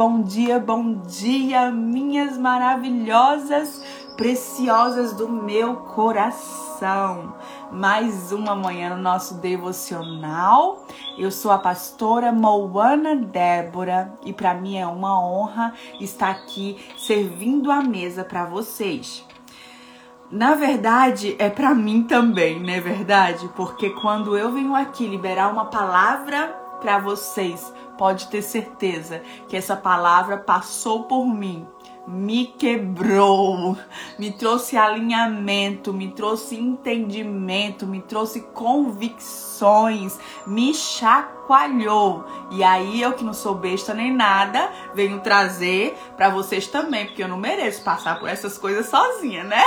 bom dia, bom dia, minhas maravilhosas, preciosas do meu coração. Mais uma manhã no nosso devocional. Eu sou a pastora Moana Débora e para mim é uma honra estar aqui servindo a mesa para vocês. Na verdade, é para mim também, não é verdade? Porque quando eu venho aqui liberar uma palavra para vocês, pode ter certeza que essa palavra passou por mim, me quebrou, me trouxe alinhamento, me trouxe entendimento, me trouxe convicções, me chacoalhou. E aí eu que não sou besta nem nada, venho trazer para vocês também, porque eu não mereço passar por essas coisas sozinha, né?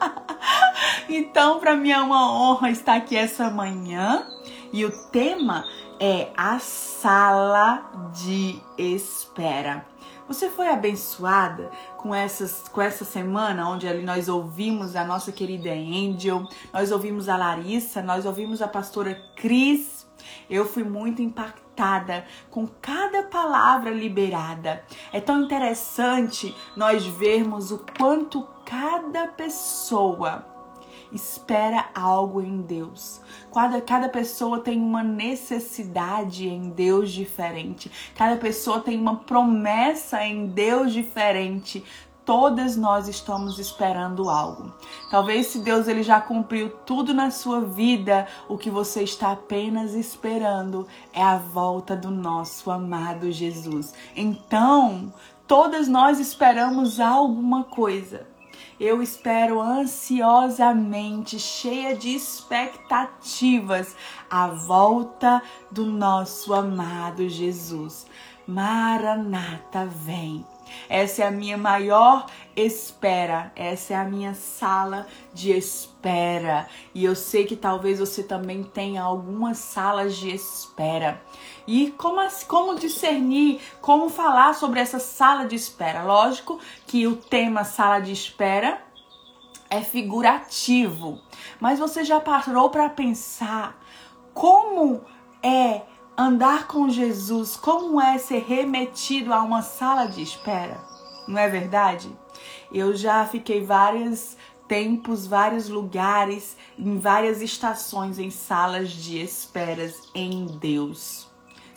então, para mim é uma honra estar aqui essa manhã. E o tema é a sala de espera. Você foi abençoada com, essas, com essa semana onde ali nós ouvimos a nossa querida Angel, nós ouvimos a Larissa, nós ouvimos a pastora Cris. Eu fui muito impactada com cada palavra liberada. É tão interessante nós vermos o quanto cada pessoa espera algo em Deus. Cada, cada pessoa tem uma necessidade em Deus diferente. Cada pessoa tem uma promessa em Deus diferente. Todas nós estamos esperando algo. Talvez se Deus ele já cumpriu tudo na sua vida, o que você está apenas esperando é a volta do nosso amado Jesus. Então, todas nós esperamos alguma coisa. Eu espero ansiosamente, cheia de expectativas, a volta do nosso amado Jesus. Maranata vem. Essa é a minha maior espera, essa é a minha sala de espera. E eu sei que talvez você também tenha algumas salas de espera. E como, como discernir, como falar sobre essa sala de espera? Lógico que o tema sala de espera é figurativo, mas você já parou para pensar como é andar com Jesus, como é ser remetido a uma sala de espera? Não é verdade? Eu já fiquei vários tempos, vários lugares, em várias estações em salas de esperas em Deus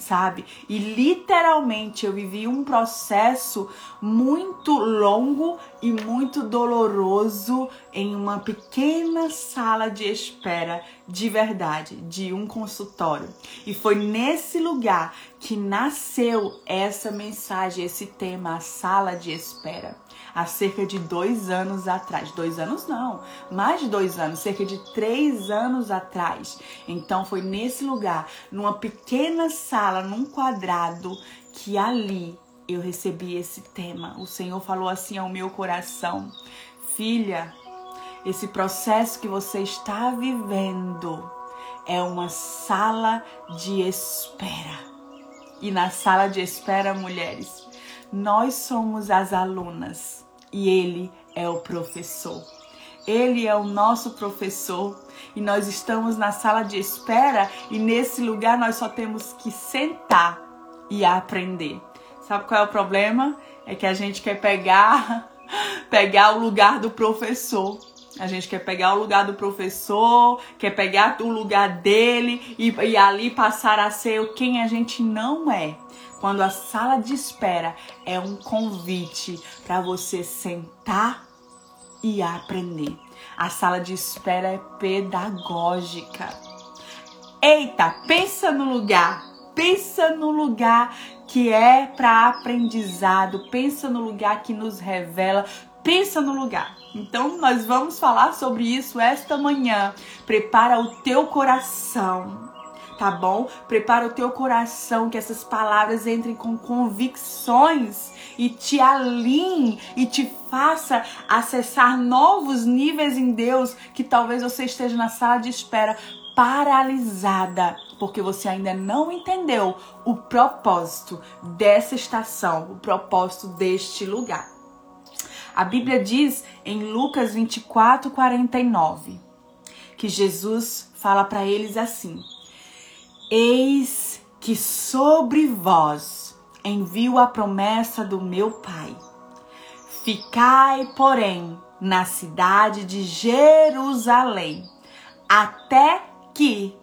sabe? E literalmente eu vivi um processo muito longo e muito doloroso em uma pequena sala de espera de verdade, de um consultório. E foi nesse lugar que nasceu essa mensagem, esse tema, a sala de espera há cerca de dois anos atrás. Dois anos não, mais de dois anos, cerca de três anos atrás. Então foi nesse lugar, numa pequena sala, num quadrado, que ali eu recebi esse tema. O Senhor falou assim ao meu coração: Filha, esse processo que você está vivendo é uma sala de espera. E na sala de espera, mulheres, nós somos as alunas e ele é o professor. Ele é o nosso professor e nós estamos na sala de espera e nesse lugar nós só temos que sentar e aprender. Sabe qual é o problema? É que a gente quer pegar pegar o lugar do professor. A gente quer pegar o lugar do professor, quer pegar o lugar dele e, e ali passar a ser quem a gente não é quando a sala de espera é um convite para você sentar e aprender. A sala de espera é pedagógica. Eita, pensa no lugar, pensa no lugar que é para aprendizado, pensa no lugar que nos revela, pensa no lugar. Então nós vamos falar sobre isso esta manhã. Prepara o teu coração tá bom? Prepara o teu coração que essas palavras entrem com convicções e te alinhe e te faça acessar novos níveis em Deus que talvez você esteja na sala de espera paralisada, porque você ainda não entendeu o propósito dessa estação, o propósito deste lugar. A Bíblia diz em Lucas 24, 49 que Jesus fala para eles assim: Eis que sobre vós envio a promessa do meu Pai. Ficai, porém, na cidade de Jerusalém, até que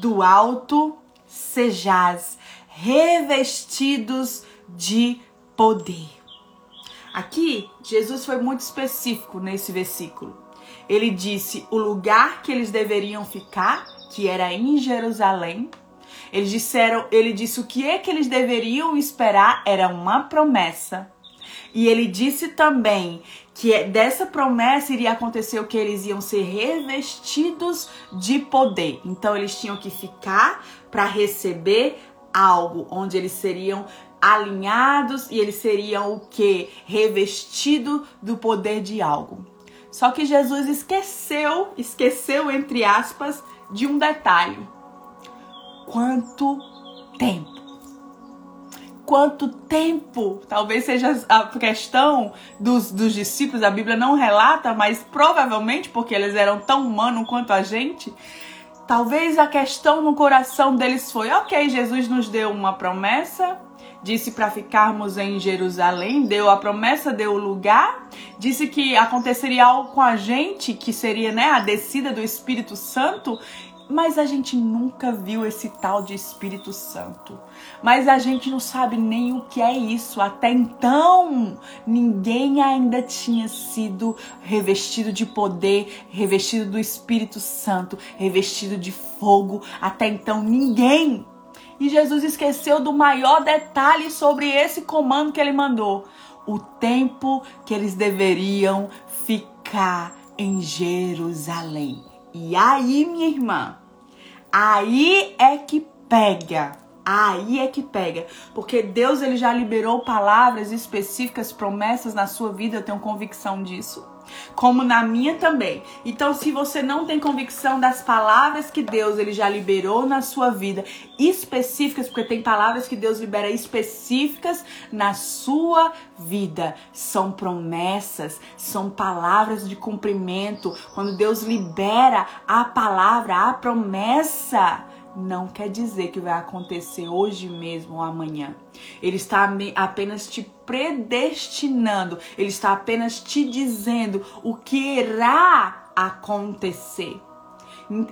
do alto sejais revestidos de poder. Aqui, Jesus foi muito específico nesse versículo. Ele disse o lugar que eles deveriam ficar, que era em Jerusalém. Eles disseram, ele disse o que é que eles deveriam esperar era uma promessa. E ele disse também que é, dessa promessa iria acontecer o que eles iam ser revestidos de poder. Então eles tinham que ficar para receber algo onde eles seriam alinhados e eles seriam o que? Revestido do poder de algo. Só que Jesus esqueceu, esqueceu entre aspas, de um detalhe. Quanto tempo? Quanto tempo? Talvez seja a questão dos, dos discípulos, a Bíblia não relata, mas provavelmente porque eles eram tão humanos quanto a gente, Talvez a questão no coração deles foi: ok, Jesus nos deu uma promessa, disse para ficarmos em Jerusalém, deu a promessa, deu o lugar, disse que aconteceria algo com a gente, que seria né, a descida do Espírito Santo, mas a gente nunca viu esse tal de Espírito Santo. Mas a gente não sabe nem o que é isso. Até então, ninguém ainda tinha sido revestido de poder, revestido do Espírito Santo, revestido de fogo. Até então, ninguém. E Jesus esqueceu do maior detalhe sobre esse comando que ele mandou: o tempo que eles deveriam ficar em Jerusalém. E aí, minha irmã, Aí é que pega. Aí é que pega, porque Deus ele já liberou palavras específicas, promessas na sua vida, eu tenho convicção disso como na minha também. Então, se você não tem convicção das palavras que Deus ele já liberou na sua vida, específicas, porque tem palavras que Deus libera específicas na sua vida, são promessas, são palavras de cumprimento. Quando Deus libera a palavra, a promessa, não quer dizer que vai acontecer hoje mesmo ou amanhã. Ele está apenas te predestinando, ele está apenas te dizendo o que irá acontecer.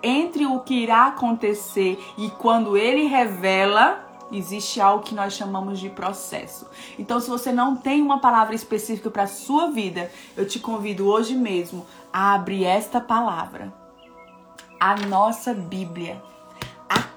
Entre o que irá acontecer e quando ele revela, existe algo que nós chamamos de processo. Então, se você não tem uma palavra específica para a sua vida, eu te convido hoje mesmo a abrir esta palavra. A nossa Bíblia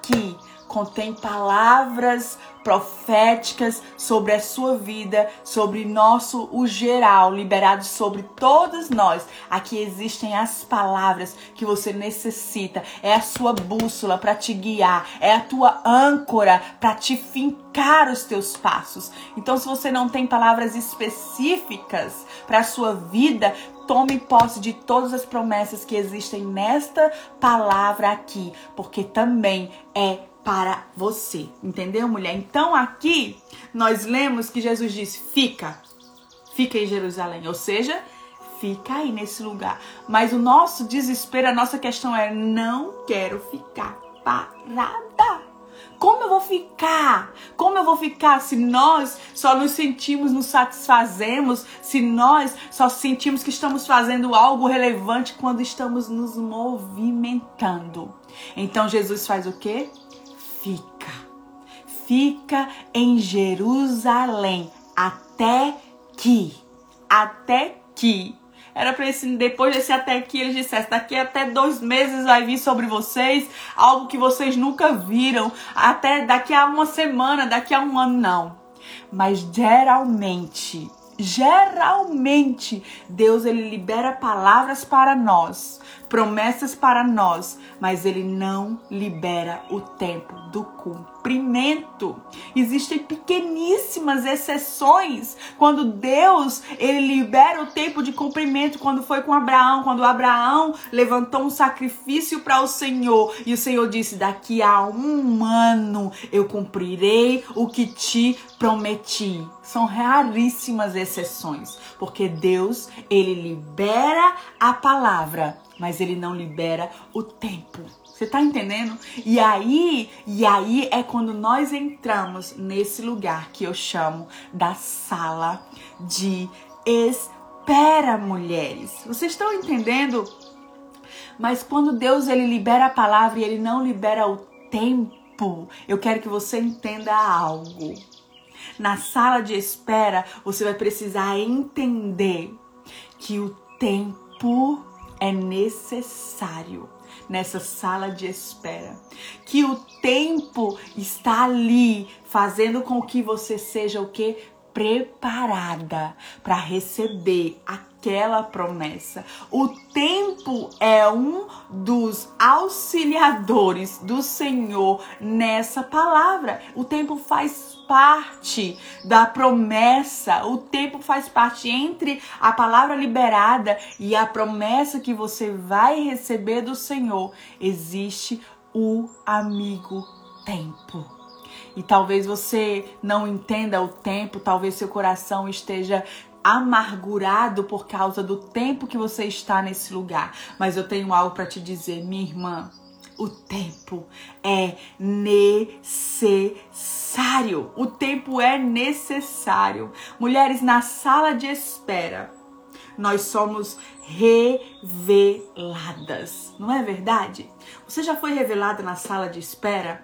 aqui. Contém palavras proféticas sobre a sua vida, sobre nosso o geral, liberado sobre todos nós. Aqui existem as palavras que você necessita. É a sua bússola para te guiar, é a tua âncora para te fincar os teus passos. Então, se você não tem palavras específicas para a sua vida, tome posse de todas as promessas que existem nesta palavra aqui, porque também é para você. Entendeu, mulher? Então aqui nós lemos que Jesus disse: fica, fica em Jerusalém. Ou seja, fica aí nesse lugar. Mas o nosso desespero, a nossa questão é: não quero ficar parada. Como eu vou ficar? Como eu vou ficar se nós só nos sentimos, nos satisfazemos, se nós só sentimos que estamos fazendo algo relevante quando estamos nos movimentando? Então Jesus faz o quê? Fica. Fica em Jerusalém até que, até que. Era para esse, depois desse até que eles dissessem, daqui até dois meses vai vir sobre vocês algo que vocês nunca viram, até daqui a uma semana, daqui a um ano, não. Mas geralmente, geralmente, Deus ele libera palavras para nós promessas para nós, mas ele não libera o tempo do cumprimento. Existem pequeníssimas exceções quando Deus ele libera o tempo de cumprimento, quando foi com Abraão, quando Abraão levantou um sacrifício para o Senhor e o Senhor disse: daqui a um ano eu cumprirei o que te prometi. São raríssimas exceções, porque Deus ele libera a palavra mas ele não libera o tempo. Você tá entendendo? E aí, e aí é quando nós entramos nesse lugar que eu chamo da sala de espera, mulheres. Vocês estão entendendo? Mas quando Deus ele libera a palavra e ele não libera o tempo, eu quero que você entenda algo. Na sala de espera, você vai precisar entender que o tempo é necessário nessa sala de espera. Que o tempo está ali fazendo com que você seja o que preparada para receber aquela promessa. O tempo é um dos auxiliadores do Senhor nessa palavra. O tempo faz parte da promessa. O tempo faz parte entre a palavra liberada e a promessa que você vai receber do Senhor. Existe o amigo tempo. E talvez você não entenda o tempo, talvez seu coração esteja amargurado por causa do tempo que você está nesse lugar. Mas eu tenho algo para te dizer, minha irmã. O tempo é necessário. O tempo é necessário. Mulheres, na sala de espera, nós somos reveladas. Não é verdade? Você já foi revelada na sala de espera?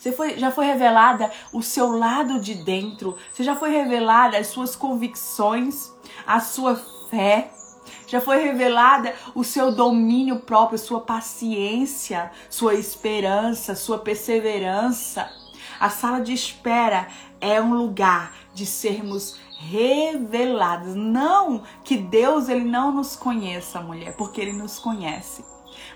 Você foi, já foi revelada o seu lado de dentro. Você já foi revelada as suas convicções, a sua fé. Já foi revelada o seu domínio próprio, sua paciência, sua esperança, sua perseverança. A sala de espera é um lugar de sermos revelados. Não que Deus ele não nos conheça, mulher, porque ele nos conhece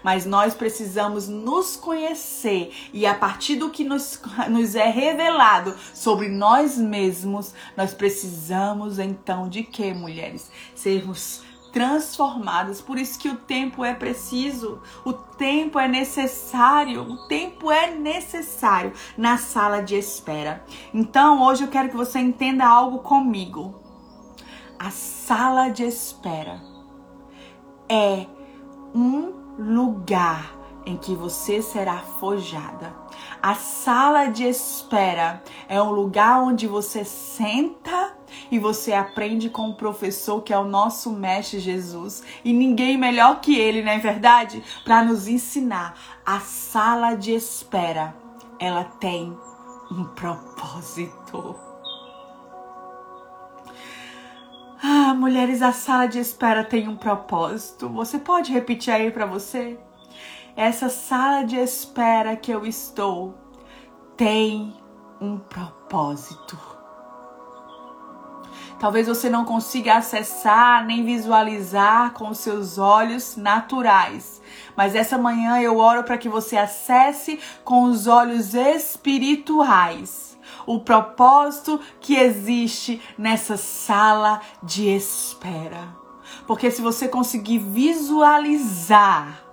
mas nós precisamos nos conhecer e a partir do que nos, nos é revelado sobre nós mesmos, nós precisamos então de que, mulheres? Sermos transformadas. Por isso que o tempo é preciso, o tempo é necessário, o tempo é necessário na sala de espera. Então, hoje eu quero que você entenda algo comigo. A sala de espera é um lugar em que você será forjada. A sala de espera é um lugar onde você senta e você aprende com o professor que é o nosso mestre Jesus e ninguém melhor que ele, não é verdade? Para nos ensinar. A sala de espera, ela tem um propósito. Ah, mulheres, a sala de espera tem um propósito. Você pode repetir aí para você? Essa sala de espera que eu estou tem um propósito. Talvez você não consiga acessar nem visualizar com os seus olhos naturais, mas essa manhã eu oro para que você acesse com os olhos espirituais o propósito que existe nessa sala de espera. Porque se você conseguir visualizar,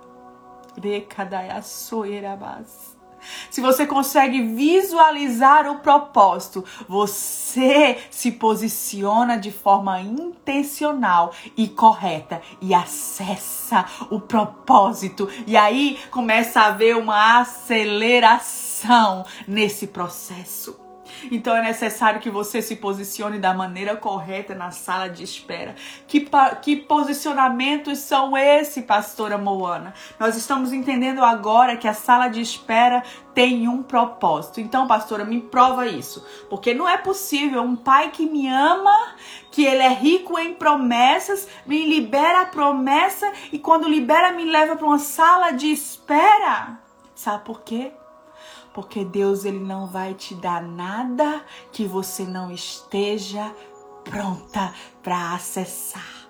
se você consegue visualizar o propósito, você se posiciona de forma intencional e correta e acessa o propósito. E aí começa a haver uma aceleração nesse processo. Então é necessário que você se posicione da maneira correta na sala de espera. Que, que posicionamentos são esse, pastora Moana? Nós estamos entendendo agora que a sala de espera tem um propósito. Então, pastora, me prova isso. Porque não é possível um pai que me ama, que ele é rico em promessas, me libera a promessa e quando libera me leva para uma sala de espera. Sabe por quê? Porque Deus ele não vai te dar nada que você não esteja pronta para acessar.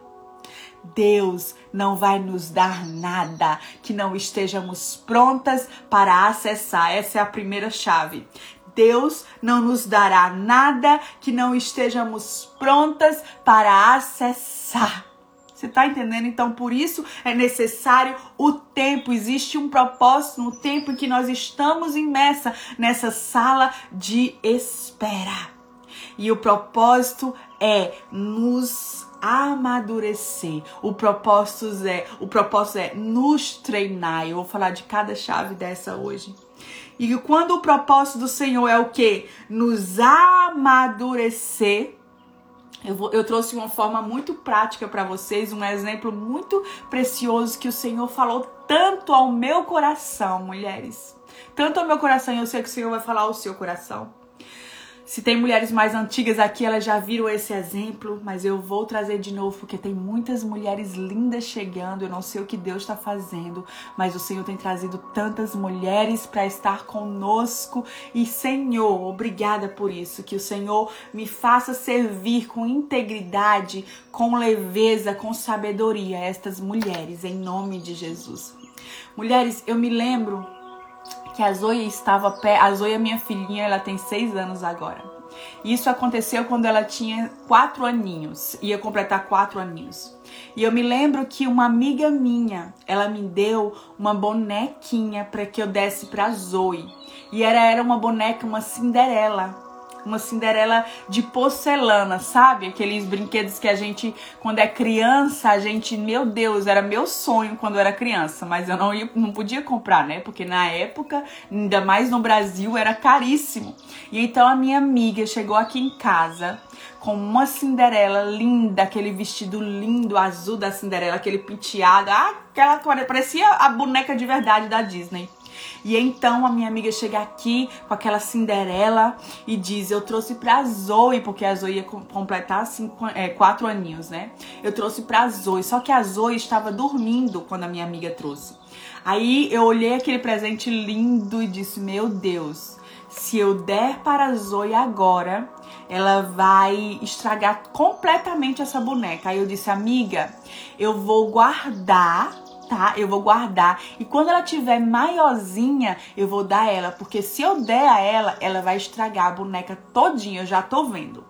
Deus não vai nos dar nada que não estejamos prontas para acessar. Essa é a primeira chave. Deus não nos dará nada que não estejamos prontas para acessar. Você está entendendo? Então, por isso é necessário o tempo. Existe um propósito no tempo em que nós estamos imersa nessa sala de espera. E o propósito é nos amadurecer. O propósito é, o propósito é nos treinar. Eu vou falar de cada chave dessa hoje. E quando o propósito do Senhor é o que? Nos amadurecer. Eu, vou, eu trouxe uma forma muito prática para vocês, um exemplo muito precioso que o Senhor falou tanto ao meu coração, mulheres. Tanto ao meu coração, e eu sei que o Senhor vai falar ao seu coração. Se tem mulheres mais antigas aqui, elas já viram esse exemplo, mas eu vou trazer de novo porque tem muitas mulheres lindas chegando. Eu não sei o que Deus está fazendo, mas o Senhor tem trazido tantas mulheres para estar conosco. E Senhor, obrigada por isso. Que o Senhor me faça servir com integridade, com leveza, com sabedoria estas mulheres, em nome de Jesus. Mulheres, eu me lembro que a Zoe estava pé. A Zoe é minha filhinha, ela tem seis anos agora. Isso aconteceu quando ela tinha quatro aninhos, ia completar quatro aninhos. E eu me lembro que uma amiga minha, ela me deu uma bonequinha para que eu desse para Zoe. E era, era uma boneca, uma Cinderela uma Cinderela de porcelana, sabe? Aqueles brinquedos que a gente, quando é criança, a gente, meu Deus, era meu sonho quando eu era criança, mas eu não, ia, não podia comprar, né? Porque na época, ainda mais no Brasil, era caríssimo. E então a minha amiga chegou aqui em casa com uma Cinderela linda, aquele vestido lindo azul da Cinderela, aquele penteado, aquela parecia a boneca de verdade da Disney. E então a minha amiga chega aqui com aquela Cinderela e diz: Eu trouxe pra Zoe, porque a Zoe ia completar cinco, é, quatro aninhos, né? Eu trouxe pra Zoe. Só que a Zoe estava dormindo quando a minha amiga trouxe. Aí eu olhei aquele presente lindo e disse: Meu Deus, se eu der para a Zoe agora, ela vai estragar completamente essa boneca. Aí eu disse, amiga, eu vou guardar tá? Eu vou guardar. E quando ela tiver maiorzinha, eu vou dar ela. Porque se eu der a ela, ela vai estragar a boneca todinha. Eu já tô vendo.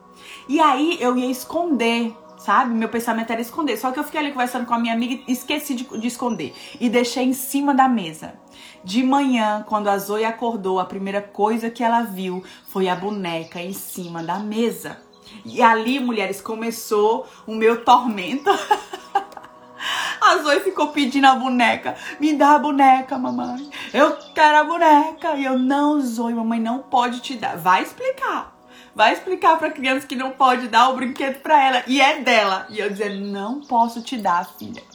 E aí eu ia esconder sabe? Meu pensamento era esconder. Só que eu fiquei ali conversando com a minha amiga e esqueci de, de, esconder. E deixei em cima da mesa. De manhã, quando a Zoe acordou, a primeira coisa que ela viu foi a boneca em cima da mesa. E ali, mulheres, começou o meu tormento. A Zoe ficou pedindo a boneca. Me dá a boneca, mamãe. Eu quero a boneca. E eu, não, Zoe, mamãe não pode te dar. Vai explicar. Vai explicar pra criança que não pode dar o brinquedo pra ela. E é dela. E eu dizer, não posso te dar, filha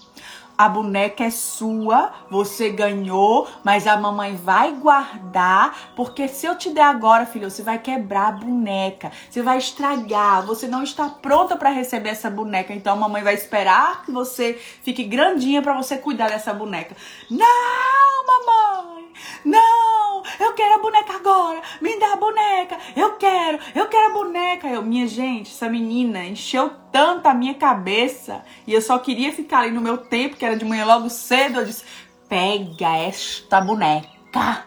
a boneca é sua, você ganhou, mas a mamãe vai guardar, porque se eu te der agora, filho, você vai quebrar a boneca, você vai estragar, você não está pronta para receber essa boneca, então a mamãe vai esperar que você fique grandinha para você cuidar dessa boneca. Não, mamãe! Não! Eu quero a boneca agora! Me dá a boneca! Eu quero! Eu quero a boneca! Eu, minha gente, essa menina encheu tanto a minha cabeça e eu só queria ficar ali no meu tempo, que era de manhã logo cedo. Eu disse: pega esta boneca,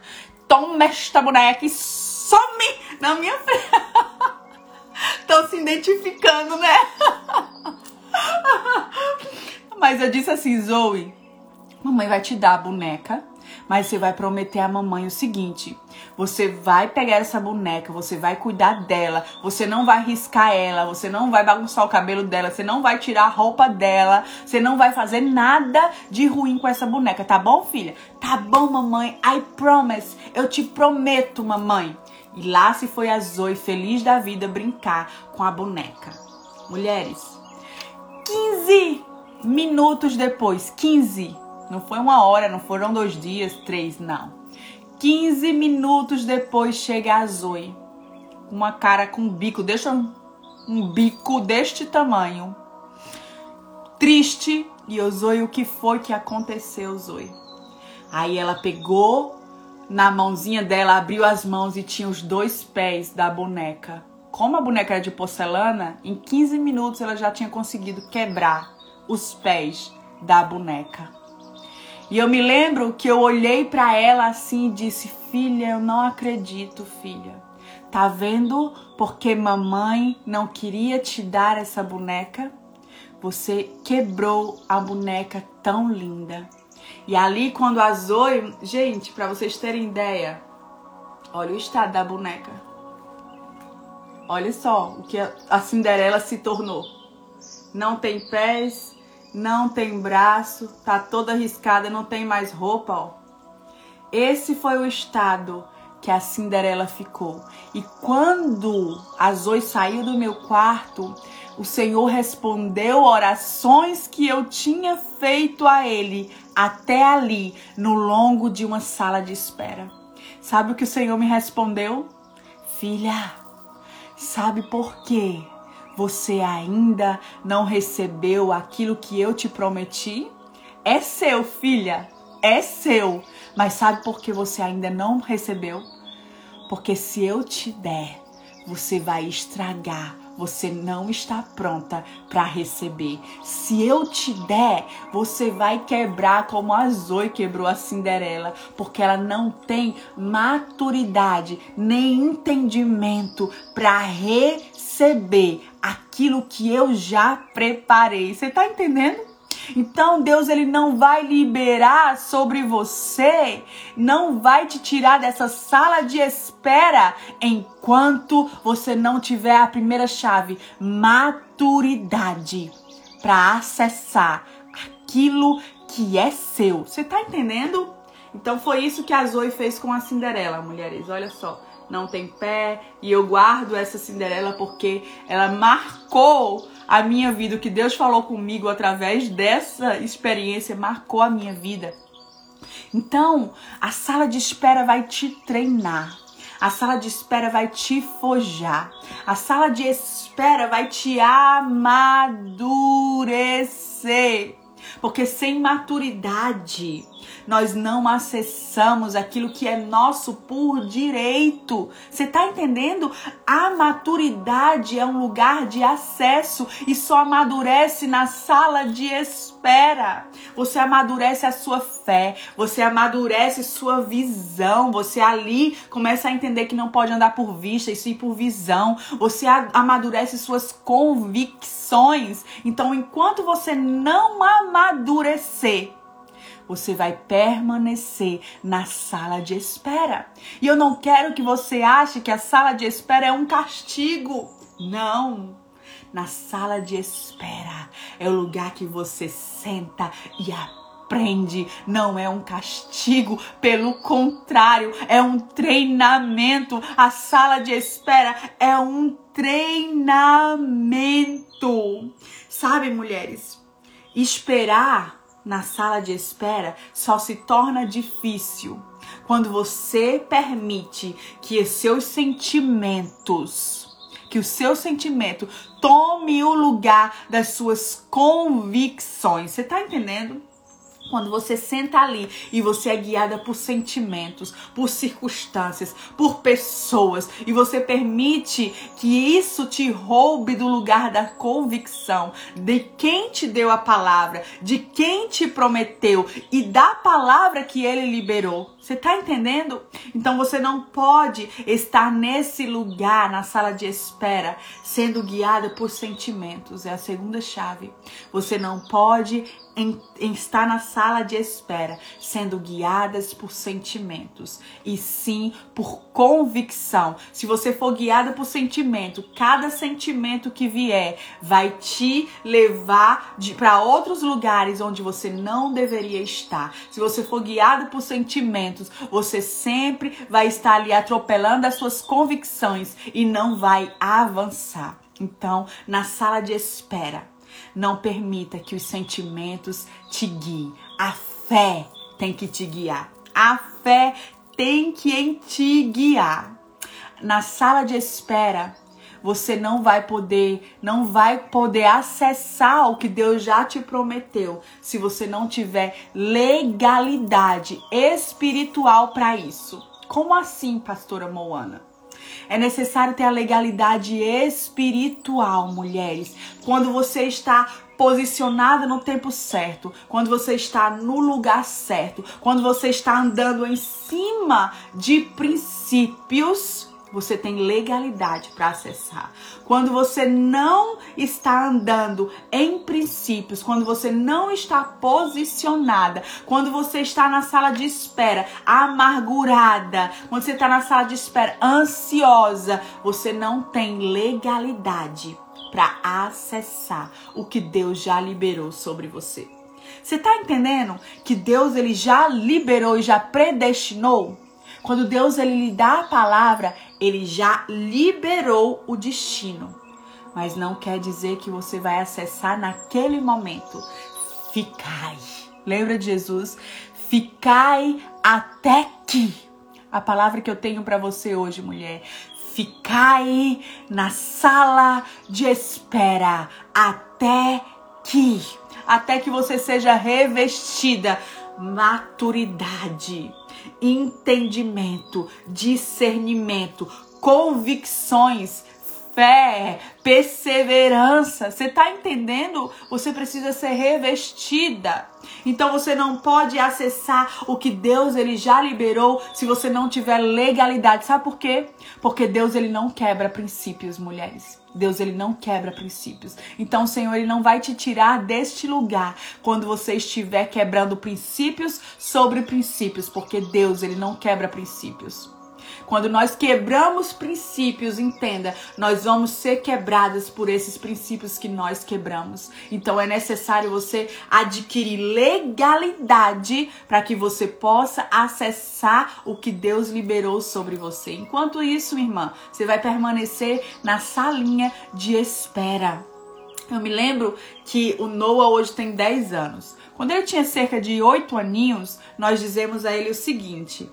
toma esta boneca e some na minha frente. Tô se identificando, né? Mas eu disse assim, Zoe, mamãe vai te dar a boneca mas você vai prometer à mamãe o seguinte: você vai pegar essa boneca, você vai cuidar dela, você não vai riscar ela, você não vai bagunçar o cabelo dela, você não vai tirar a roupa dela, você não vai fazer nada de ruim com essa boneca, tá bom, filha? Tá bom, mamãe. I promise. Eu te prometo, mamãe. E lá se foi a Zoe, feliz da vida, brincar com a boneca. Mulheres, 15 minutos depois, 15 não foi uma hora, não foram dois dias, três, não. 15 minutos depois chega a Zoe. Uma cara com um bico, deixa um, um bico deste tamanho. Triste. E eu, Zoe, o que foi que aconteceu, Zoe? Aí ela pegou na mãozinha dela, abriu as mãos e tinha os dois pés da boneca. Como a boneca era de porcelana, em 15 minutos ela já tinha conseguido quebrar os pés da boneca. E eu me lembro que eu olhei para ela assim e disse: Filha, eu não acredito, filha. Tá vendo porque mamãe não queria te dar essa boneca? Você quebrou a boneca tão linda. E ali, quando a Zoe. Gente, para vocês terem ideia, olha o estado da boneca. Olha só o que a Cinderela se tornou. Não tem pés, não tem braço, tá toda arriscada, não tem mais roupa, ó. Esse foi o estado que a Cinderela ficou. E quando a Zoe saiu do meu quarto, o Senhor respondeu orações que eu tinha feito a ele até ali, no longo de uma sala de espera. Sabe o que o Senhor me respondeu? Filha, sabe por quê? Você ainda não recebeu aquilo que eu te prometi? É seu, filha, é seu. Mas sabe por que você ainda não recebeu? Porque se eu te der, você vai estragar você não está pronta para receber. Se eu te der, você vai quebrar como a Zoe quebrou a Cinderela, porque ela não tem maturidade nem entendimento para receber aquilo que eu já preparei. Você está entendendo? Então Deus ele não vai liberar sobre você, não vai te tirar dessa sala de espera enquanto você não tiver a primeira chave, maturidade, para acessar aquilo que é seu. Você tá entendendo? Então foi isso que a Zoe fez com a Cinderela, mulheres. Olha só não tem pé, e eu guardo essa Cinderela porque ela marcou a minha vida. O que Deus falou comigo através dessa experiência marcou a minha vida. Então, a sala de espera vai te treinar. A sala de espera vai te forjar. A sala de espera vai te amadurecer. Porque sem maturidade, nós não acessamos aquilo que é nosso por direito. Você está entendendo? A maturidade é um lugar de acesso e só amadurece na sala de espera. Você amadurece a sua fé, você amadurece sua visão, você ali começa a entender que não pode andar por vista e sim por visão. Você amadurece suas convicções. Então, enquanto você não amadurecer, você vai permanecer na sala de espera. E eu não quero que você ache que a sala de espera é um castigo. Não. Na sala de espera é o lugar que você senta e aprende. Não é um castigo, pelo contrário, é um treinamento. A sala de espera é um treinamento. Sabe, mulheres? Esperar na sala de espera só se torna difícil quando você permite que os seus sentimentos, que o seu sentimento tome o lugar das suas convicções. Você tá entendendo? Quando você senta ali e você é guiada por sentimentos, por circunstâncias, por pessoas, e você permite que isso te roube do lugar da convicção de quem te deu a palavra, de quem te prometeu e da palavra que ele liberou. Você tá entendendo? Então você não pode estar nesse lugar, na sala de espera, sendo guiada por sentimentos. É a segunda chave. Você não pode em, em estar na sala de espera, sendo guiadas por sentimentos e sim por convicção. Se você for guiada por sentimento, cada sentimento que vier vai te levar para outros lugares onde você não deveria estar. Se você for guiado por sentimentos, você sempre vai estar ali atropelando as suas convicções e não vai avançar. Então, na sala de espera, não permita que os sentimentos te guiem. A fé tem que te guiar. A fé tem que em te guiar. Na sala de espera, você não vai poder, não vai poder acessar o que Deus já te prometeu se você não tiver legalidade espiritual para isso. Como assim, pastora Moana? É necessário ter a legalidade espiritual, mulheres. Quando você está posicionada no tempo certo, quando você está no lugar certo, quando você está andando em cima de princípios você tem legalidade para acessar. Quando você não está andando em princípios, quando você não está posicionada, quando você está na sala de espera amargurada, quando você está na sala de espera ansiosa, você não tem legalidade para acessar o que Deus já liberou sobre você. Você está entendendo que Deus ele já liberou e já predestinou? Quando Deus ele lhe dá a palavra, ele já liberou o destino. Mas não quer dizer que você vai acessar naquele momento. Ficai. Lembra de Jesus? Ficai até que. A palavra que eu tenho para você hoje, mulher. Ficai na sala de espera até que. Até que você seja revestida maturidade entendimento, discernimento, convicções, fé, perseverança. Você está entendendo? Você precisa ser revestida. Então você não pode acessar o que Deus ele já liberou se você não tiver legalidade. Sabe por quê? Porque Deus ele não quebra princípios, mulheres. Deus ele não quebra princípios. Então o Senhor ele não vai te tirar deste lugar quando você estiver quebrando princípios sobre princípios, porque Deus ele não quebra princípios. Quando nós quebramos princípios, entenda, nós vamos ser quebradas por esses princípios que nós quebramos. Então é necessário você adquirir legalidade para que você possa acessar o que Deus liberou sobre você. Enquanto isso, irmã, você vai permanecer na salinha de espera. Eu me lembro que o Noah hoje tem 10 anos. Quando ele tinha cerca de 8 aninhos, nós dizemos a ele o seguinte: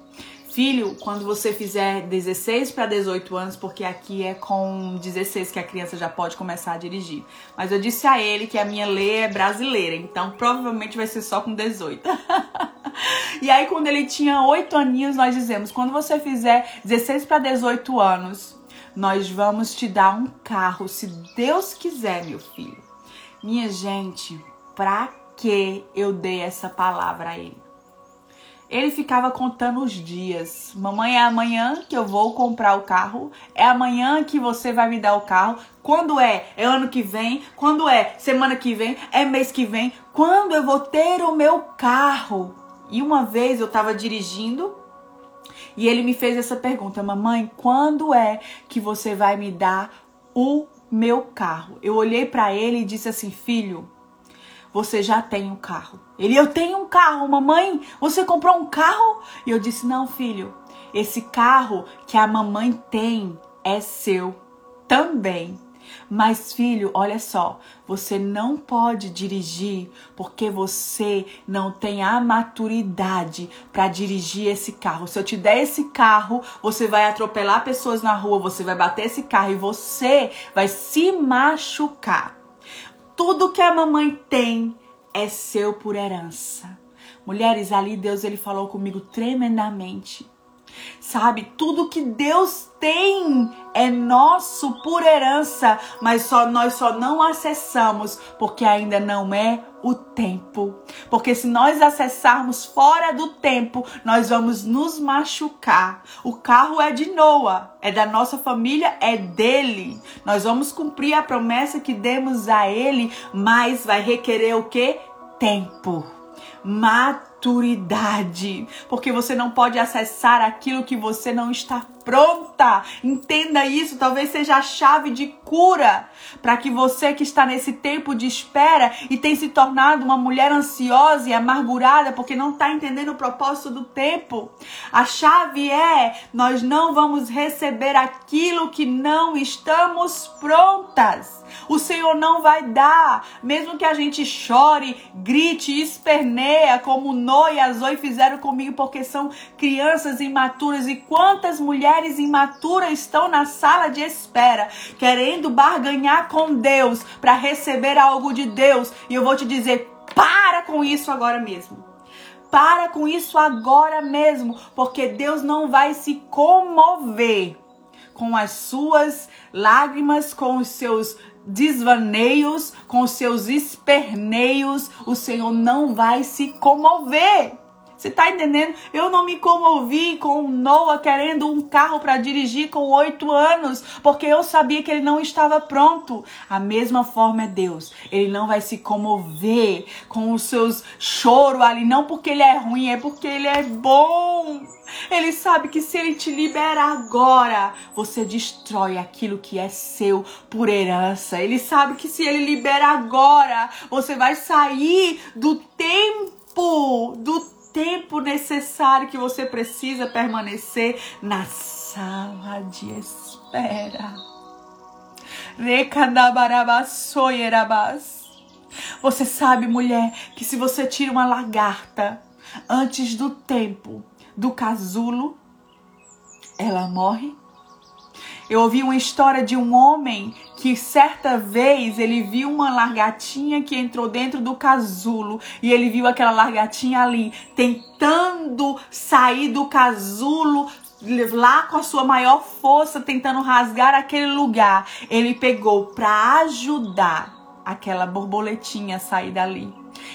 filho, quando você fizer 16 para 18 anos, porque aqui é com 16 que a criança já pode começar a dirigir. Mas eu disse a ele que a minha lei é brasileira, então provavelmente vai ser só com 18. e aí quando ele tinha 8 aninhos, nós dizemos, quando você fizer 16 para 18 anos, nós vamos te dar um carro, se Deus quiser, meu filho. Minha gente, pra que eu dei essa palavra a ele? Ele ficava contando os dias. Mamãe, é amanhã que eu vou comprar o carro. É amanhã que você vai me dar o carro. Quando é? É ano que vem? Quando é? Semana que vem? É mês que vem? Quando eu vou ter o meu carro? E uma vez eu estava dirigindo e ele me fez essa pergunta: Mamãe, quando é que você vai me dar o meu carro? Eu olhei para ele e disse assim: Filho, você já tem um carro. Ele, eu tenho um carro, mamãe, você comprou um carro? E eu disse, não, filho, esse carro que a mamãe tem é seu também. Mas, filho, olha só, você não pode dirigir porque você não tem a maturidade para dirigir esse carro. Se eu te der esse carro, você vai atropelar pessoas na rua, você vai bater esse carro e você vai se machucar tudo que a mamãe tem é seu por herança. Mulheres, ali Deus ele falou comigo tremendamente. Sabe, tudo que Deus tem é nosso por herança, mas só nós só não acessamos porque ainda não é o tempo. Porque se nós acessarmos fora do tempo, nós vamos nos machucar. O carro é de Noah, é da nossa família, é dele. Nós vamos cumprir a promessa que demos a ele, mas vai requerer o que? Tempo. Maturidade, porque você não pode acessar aquilo que você não está pronta. Entenda isso, talvez seja a chave de cura para que você que está nesse tempo de espera e tem se tornado uma mulher ansiosa e amargurada porque não está entendendo o propósito do tempo. A chave é: nós não vamos receber aquilo que não estamos prontas. O Senhor não vai dar, mesmo que a gente chore, grite, esperneia, como Noé e a Zoe fizeram comigo, porque são crianças imaturas. E quantas mulheres imaturas estão na sala de espera, querendo barganhar com Deus para receber algo de Deus. E eu vou te dizer: para com isso agora mesmo. Para com isso agora mesmo, porque Deus não vai se comover com as suas lágrimas, com os seus desvaneios, com seus esperneios. O Senhor não vai se comover. Você tá entendendo? Eu não me comovi com Noah querendo um carro para dirigir com oito anos, porque eu sabia que ele não estava pronto. A mesma forma é Deus. Ele não vai se comover com os seus choro ali, não porque ele é ruim, é porque ele é bom. Ele sabe que se ele te libera agora, você destrói aquilo que é seu por herança. Ele sabe que se ele libera agora, você vai sair do tempo, do tempo necessário que você precisa permanecer na sala de espera. Você sabe, mulher, que se você tira uma lagarta antes do tempo do casulo, ela morre? Eu ouvi uma história de um homem que certa vez ele viu uma largatinha que entrou dentro do casulo e ele viu aquela largatinha ali tentando sair do casulo lá com a sua maior força tentando rasgar aquele lugar. Ele pegou para ajudar aquela borboletinha a sair dali.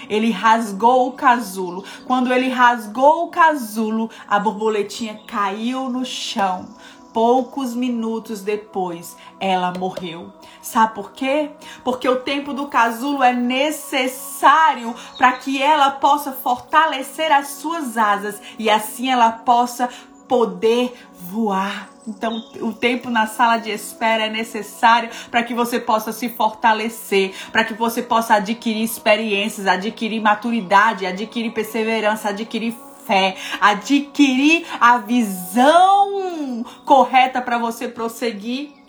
Ele rasgou o casulo. Quando ele rasgou o casulo, a borboletinha caiu no chão. Poucos minutos depois, ela morreu. Sabe por quê? Porque o tempo do casulo é necessário para que ela possa fortalecer as suas asas e assim ela possa poder voar. Então, o tempo na sala de espera é necessário para que você possa se fortalecer, para que você possa adquirir experiências, adquirir maturidade, adquirir perseverança, adquirir fé, adquirir a visão correta para você prosseguir.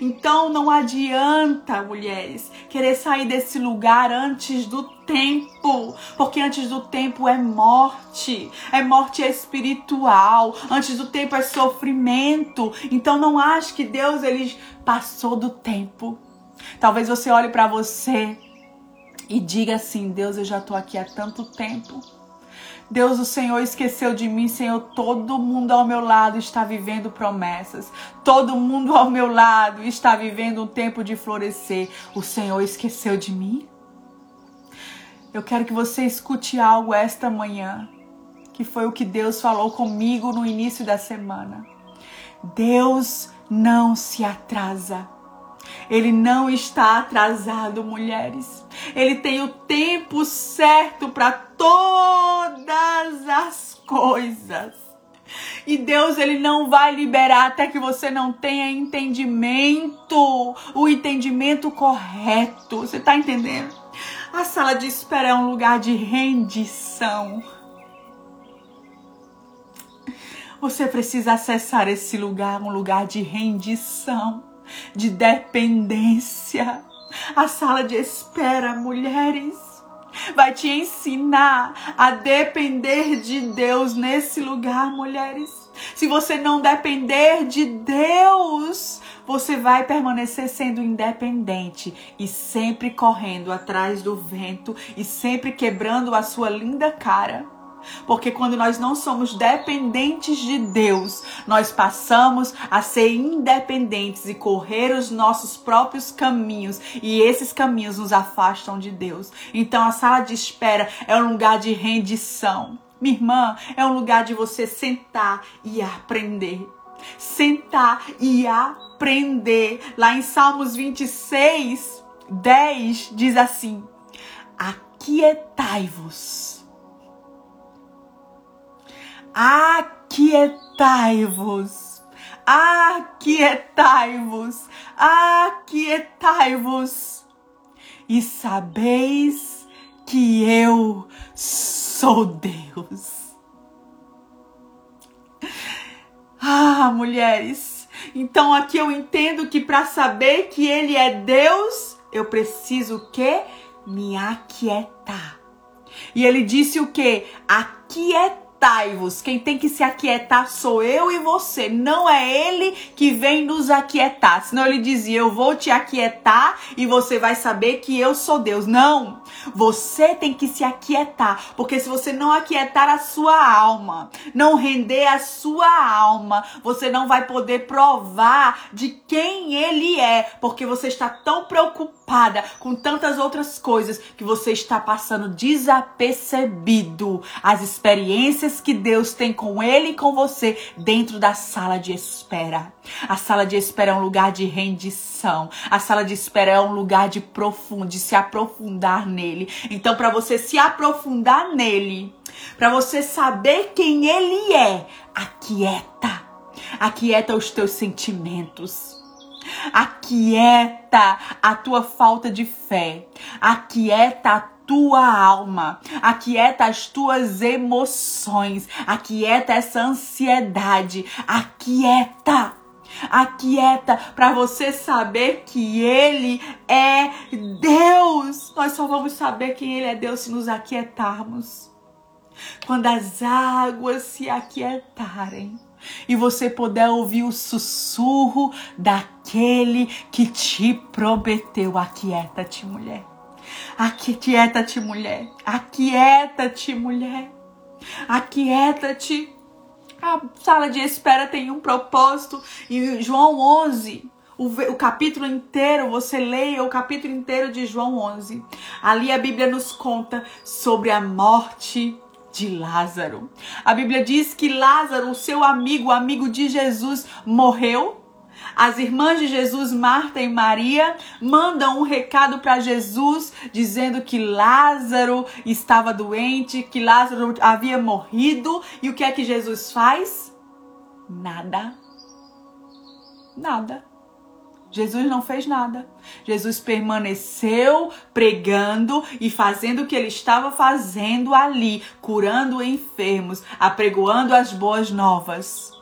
Então não adianta, mulheres, querer sair desse lugar antes do tempo, porque antes do tempo é morte, é morte espiritual, antes do tempo é sofrimento. Então não ache que Deus ele passou do tempo. Talvez você olhe para você e diga assim: Deus, eu já tô aqui há tanto tempo Deus, o Senhor esqueceu de mim, Senhor. Todo mundo ao meu lado está vivendo promessas. Todo mundo ao meu lado está vivendo um tempo de florescer. O Senhor esqueceu de mim? Eu quero que você escute algo esta manhã, que foi o que Deus falou comigo no início da semana. Deus não se atrasa. Ele não está atrasado, mulheres. Ele tem o tempo certo para todas as coisas. E Deus ele não vai liberar até que você não tenha entendimento, o entendimento correto. Você está entendendo? A sala de espera é um lugar de rendição. Você precisa acessar esse lugar, um lugar de rendição de dependência. A sala de espera, mulheres, vai te ensinar a depender de Deus nesse lugar, mulheres. Se você não depender de Deus, você vai permanecer sendo independente e sempre correndo atrás do vento e sempre quebrando a sua linda cara. Porque quando nós não somos dependentes de Deus, nós passamos a ser independentes e correr os nossos próprios caminhos, e esses caminhos nos afastam de Deus. Então a sala de espera é um lugar de rendição. Minha irmã, é um lugar de você sentar e aprender. Sentar e aprender. Lá em Salmos 26, 10 diz assim: Aquietai-vos Aquietai-vos, aquietai-vos, aquietai-vos, e sabeis que eu sou Deus. Ah, mulheres, então aqui eu entendo que para saber que Ele é Deus, eu preciso que me aquietar. E ele disse o que? Aquietar aquietai-vos. Quem tem que se aquietar sou eu e você. Não é ele que vem nos aquietar. Senão ele dizia: Eu vou te aquietar e você vai saber que eu sou Deus. Não. Você tem que se aquietar. Porque se você não aquietar a sua alma, não render a sua alma, você não vai poder provar de quem ele é. Porque você está tão preocupado ocupada com tantas outras coisas que você está passando desapercebido as experiências que Deus tem com ele e com você dentro da sala de espera. A sala de espera é um lugar de rendição. A sala de espera é um lugar de profundo, de se aprofundar nele. Então, para você se aprofundar nele, para você saber quem ele é, aquieta. Aquieta os teus sentimentos. Aquieta a tua falta de fé. Aquieta a tua alma, aquieta as tuas emoções, aquieta essa ansiedade, aquieta. Aquieta para você saber que Ele é Deus. Nós só vamos saber quem Ele é Deus se nos aquietarmos. Quando as águas se aquietarem e você puder ouvir o sussurro daquele que te prometeu. Aquieta-te, mulher. Aquieta-te, mulher. Aquieta-te, mulher. Aquieta-te. A sala de espera tem um propósito. E João 11, o, o, capítulo inteiro, você leia o capítulo inteiro de João 11. Ali a Bíblia nos conta sobre a morte de Lázaro. A Bíblia diz que Lázaro, seu amigo, amigo de Jesus, morreu. As irmãs de Jesus, Marta e Maria, mandam um recado para Jesus dizendo que Lázaro estava doente, que Lázaro havia morrido. E o que é que Jesus faz? Nada. Nada. Jesus não fez nada. Jesus permaneceu pregando e fazendo o que ele estava fazendo ali, curando enfermos, apregoando as boas novas.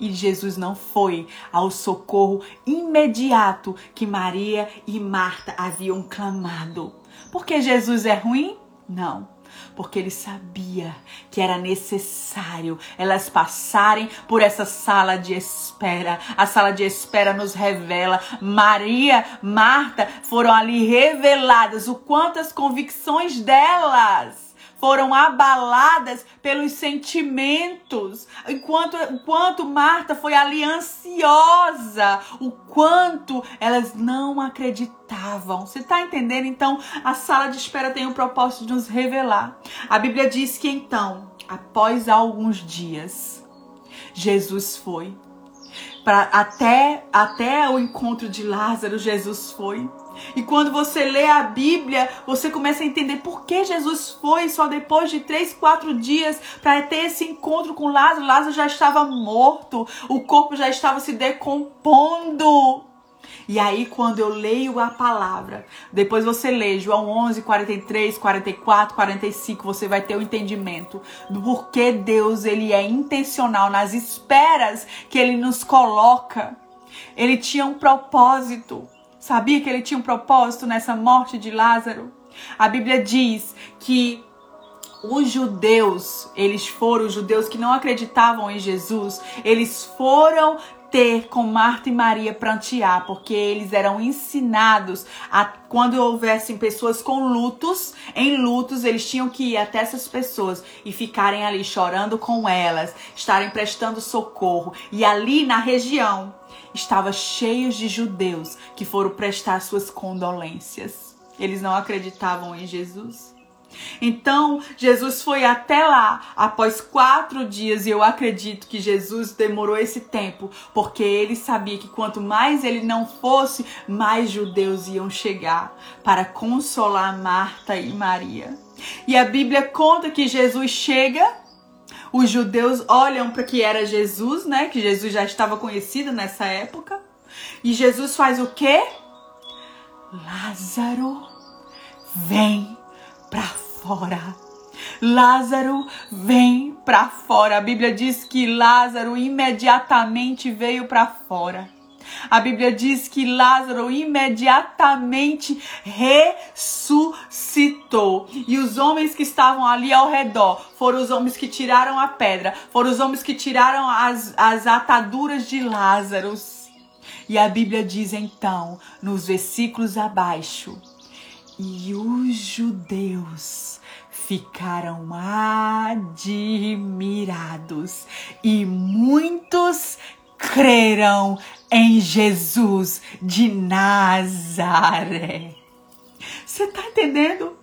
E Jesus não foi ao socorro imediato que Maria e Marta haviam clamado. Porque Jesus é ruim? Não porque ele sabia que era necessário elas passarem por essa sala de espera. A sala de espera nos revela. Maria, Marta foram ali reveladas o quanto as convicções delas foram abaladas pelos sentimentos. Enquanto, enquanto Marta foi ali ansiosa, o quanto elas não acreditavam. Você está entendendo? Então, a sala de espera tem o propósito de nos revelar. A Bíblia diz que então, após alguns dias, Jesus foi. Pra, até, até o encontro de Lázaro, Jesus foi. E quando você lê a Bíblia, você começa a entender por que Jesus foi só depois de três, quatro dias para ter esse encontro com Lázaro. Lázaro já estava morto, o corpo já estava se decompondo. E aí, quando eu leio a palavra, depois você lê João 11, 43, 44, 45, você vai ter o entendimento do porquê Deus ele é intencional nas esperas que ele nos coloca. Ele tinha um propósito. Sabia que ele tinha um propósito nessa morte de Lázaro? A Bíblia diz que os judeus, eles foram os judeus que não acreditavam em Jesus, eles foram ter com Marta e Maria prantear, porque eles eram ensinados a quando houvessem pessoas com lutos, em lutos, eles tinham que ir até essas pessoas e ficarem ali chorando com elas, estarem prestando socorro. E ali na região estava cheios de judeus que foram prestar suas condolências. Eles não acreditavam em Jesus. Então, Jesus foi até lá após quatro dias, e eu acredito que Jesus demorou esse tempo, porque ele sabia que quanto mais ele não fosse, mais judeus iam chegar para consolar Marta e Maria. E a Bíblia conta que Jesus chega os judeus olham para que era Jesus, né? Que Jesus já estava conhecido nessa época. E Jesus faz o quê? Lázaro, vem para fora. Lázaro vem para fora. A Bíblia diz que Lázaro imediatamente veio para fora. A Bíblia diz que Lázaro imediatamente ressuscitou. E os homens que estavam ali ao redor foram os homens que tiraram a pedra, foram os homens que tiraram as, as ataduras de Lázaro. E a Bíblia diz então, nos versículos abaixo, e os judeus ficaram admirados e muitos crerão em Jesus de Nazaré. Você está entendendo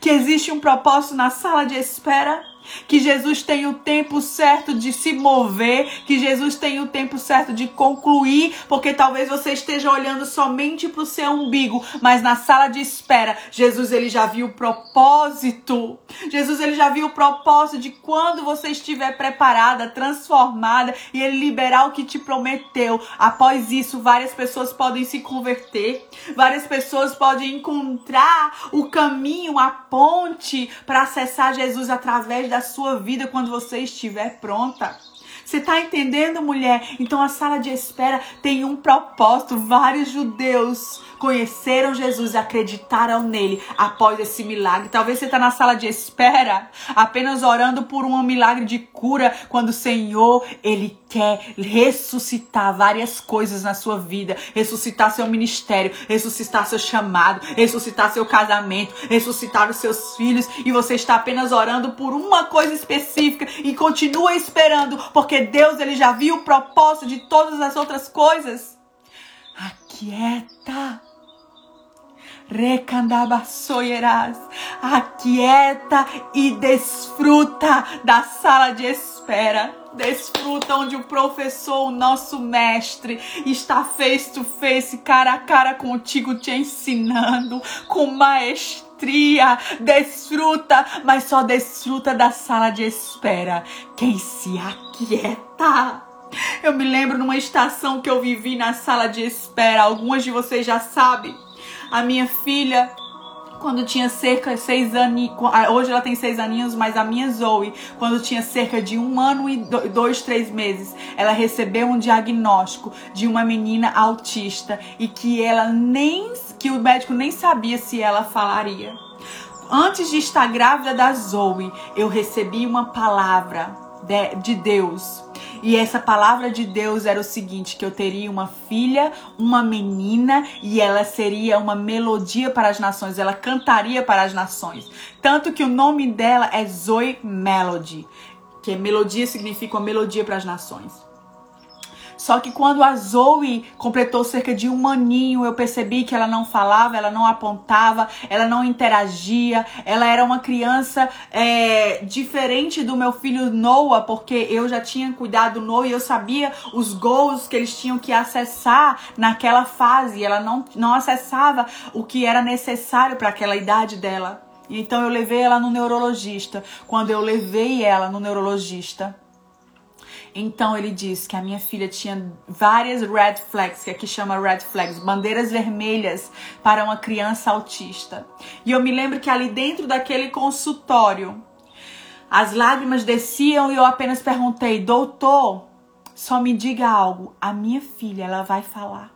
que existe um propósito na sala de espera? Que Jesus tem o tempo certo de se mover, que Jesus tem o tempo certo de concluir, porque talvez você esteja olhando somente para o seu umbigo, mas na sala de espera, Jesus ele já viu o propósito. Jesus ele já viu o propósito de quando você estiver preparada, transformada e ele liberar o que te prometeu. Após isso, várias pessoas podem se converter, várias pessoas podem encontrar o caminho, a ponte para acessar Jesus através da da sua vida quando você estiver pronta. Você está entendendo, mulher? Então a sala de espera tem um propósito. Vários judeus conheceram Jesus e acreditaram nele após esse milagre. Talvez você está na sala de espera, apenas orando por um milagre de cura, quando o Senhor, ele quer ressuscitar várias coisas na sua vida, ressuscitar seu ministério, ressuscitar seu chamado, ressuscitar seu casamento, ressuscitar os seus filhos, e você está apenas orando por uma coisa específica e continua esperando, porque Deus ele já viu o propósito de todas as outras coisas. Aquieta. Recandabaçoierás. Aquieta e desfruta da sala de espera. Desfruta onde o professor, o nosso mestre, está face to face, cara a cara contigo, te ensinando com maestria. Desfruta, mas só desfruta da sala de espera. Quem se aquieta. Eu me lembro numa estação que eu vivi na sala de espera. Algumas de vocês já sabem a minha filha, quando tinha cerca de seis anos, hoje ela tem seis aninhos, mas a minha Zoe, quando tinha cerca de um ano e dois, três meses, ela recebeu um diagnóstico de uma menina autista e que ela nem, que o médico nem sabia se ela falaria. Antes de estar grávida da Zoe, eu recebi uma palavra de, de Deus e essa palavra de Deus era o seguinte: que eu teria uma filha, uma menina, e ela seria uma melodia para as nações, ela cantaria para as nações. Tanto que o nome dela é Zoe Melody, que melodia significa uma melodia para as nações. Só que quando a Zoe completou cerca de um aninho, eu percebi que ela não falava, ela não apontava, ela não interagia, ela era uma criança é, diferente do meu filho Noah, porque eu já tinha cuidado do Noah e eu sabia os gols que eles tinham que acessar naquela fase. Ela não, não acessava o que era necessário para aquela idade dela. Então eu levei ela no neurologista. Quando eu levei ela no neurologista, então ele diz que a minha filha tinha várias red flags, que aqui chama red flags, bandeiras vermelhas para uma criança autista. E eu me lembro que ali dentro daquele consultório, as lágrimas desciam e eu apenas perguntei: "Doutor, só me diga algo, a minha filha ela vai falar?"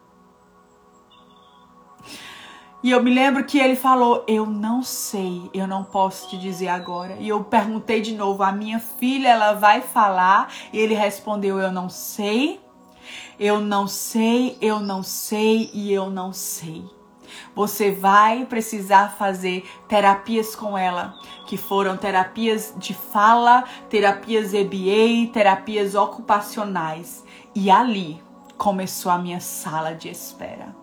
E eu me lembro que ele falou: Eu não sei, eu não posso te dizer agora. E eu perguntei de novo: A minha filha, ela vai falar? E ele respondeu: Eu não sei, eu não sei, eu não sei e eu não sei. Você vai precisar fazer terapias com ela, que foram terapias de fala, terapias EBA, terapias ocupacionais. E ali começou a minha sala de espera.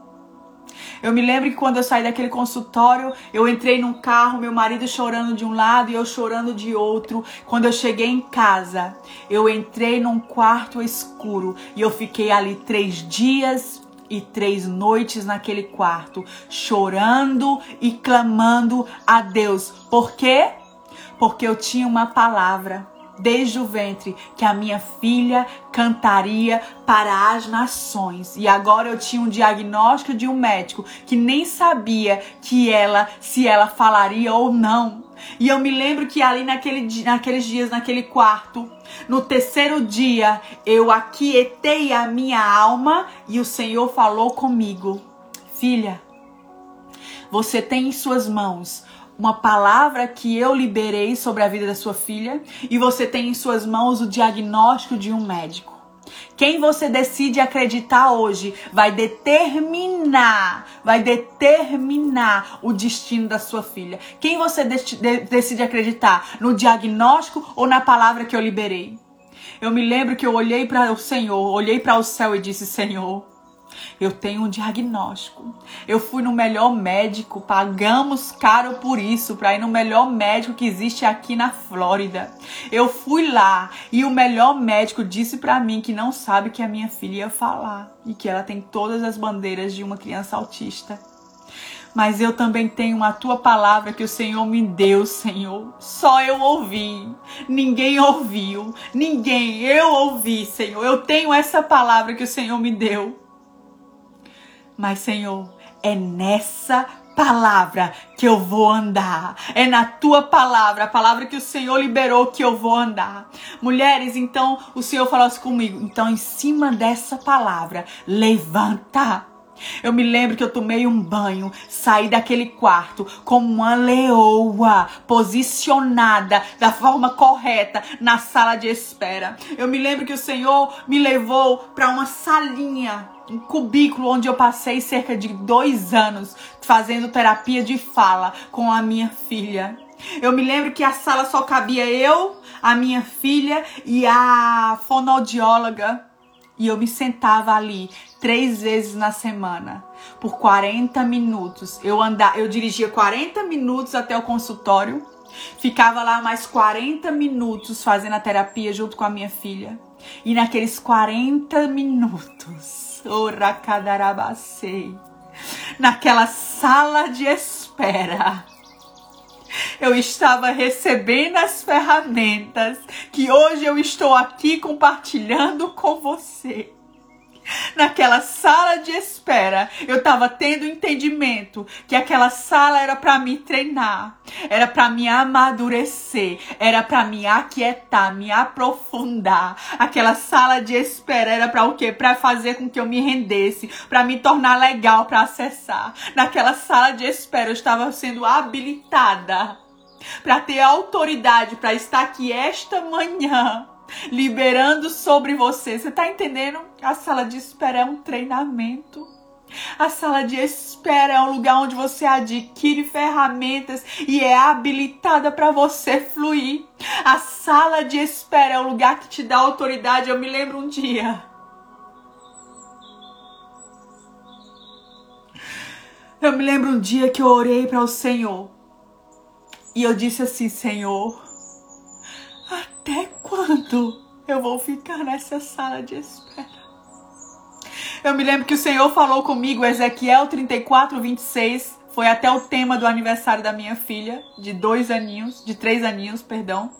Eu me lembro que quando eu saí daquele consultório, eu entrei num carro, meu marido chorando de um lado e eu chorando de outro. Quando eu cheguei em casa, eu entrei num quarto escuro e eu fiquei ali três dias e três noites naquele quarto, chorando e clamando a Deus. Por quê? Porque eu tinha uma palavra desde o ventre que a minha filha cantaria para as nações. E agora eu tinha um diagnóstico de um médico que nem sabia que ela se ela falaria ou não. E eu me lembro que ali naquele, naqueles dias, naquele quarto, no terceiro dia, eu aquietei a minha alma e o Senhor falou comigo: Filha, você tem em suas mãos uma palavra que eu liberei sobre a vida da sua filha e você tem em suas mãos o diagnóstico de um médico. Quem você decide acreditar hoje vai determinar, vai determinar o destino da sua filha. Quem você decide acreditar? No diagnóstico ou na palavra que eu liberei? Eu me lembro que eu olhei para o Senhor, olhei para o céu e disse: Senhor, eu tenho um diagnóstico. Eu fui no melhor médico, pagamos caro por isso, para ir no melhor médico que existe aqui na Flórida. Eu fui lá e o melhor médico disse para mim que não sabe que a minha filha ia falar e que ela tem todas as bandeiras de uma criança autista mas eu também tenho a tua palavra que o Senhor me deu, Senhor. Só eu ouvi, ninguém ouviu, ninguém, eu ouvi, Senhor. Eu tenho essa palavra que o Senhor me deu. Mas, Senhor, é nessa palavra que eu vou andar. É na tua palavra, a palavra que o Senhor liberou que eu vou andar. Mulheres, então o Senhor falou assim comigo. Então, em cima dessa palavra, levanta eu me lembro que eu tomei um banho, saí daquele quarto como uma leoa, posicionada da forma correta na sala de espera. Eu me lembro que o Senhor me levou para uma salinha, um cubículo onde eu passei cerca de dois anos fazendo terapia de fala com a minha filha. Eu me lembro que a sala só cabia eu, a minha filha e a fonoaudióloga. E eu me sentava ali três vezes na semana, por 40 minutos. Eu andava, eu dirigia 40 minutos até o consultório, ficava lá mais 40 minutos fazendo a terapia junto com a minha filha. E naqueles 40 minutos, oracadarabacei, naquela sala de espera, eu estava recebendo as ferramentas que hoje eu estou aqui compartilhando com você naquela sala de espera, eu estava tendo entendimento que aquela sala era para me treinar, era para me amadurecer, era para me aquietar, me aprofundar. Aquela sala de espera era para o quê? Para fazer com que eu me rendesse, para me tornar legal para acessar. Naquela sala de espera eu estava sendo habilitada para ter autoridade para estar aqui esta manhã liberando sobre você. Você está entendendo? A sala de espera é um treinamento. A sala de espera é um lugar onde você adquire ferramentas e é habilitada para você fluir. A sala de espera é o lugar que te dá autoridade. Eu me lembro um dia. Eu me lembro um dia que eu orei para o Senhor. E eu disse assim: Senhor, até quando eu vou ficar nessa sala de espera? Eu me lembro que o Senhor falou comigo, Ezequiel 34, 26. Foi até o tema do aniversário da minha filha, de dois aninhos, de três aninhos, perdão.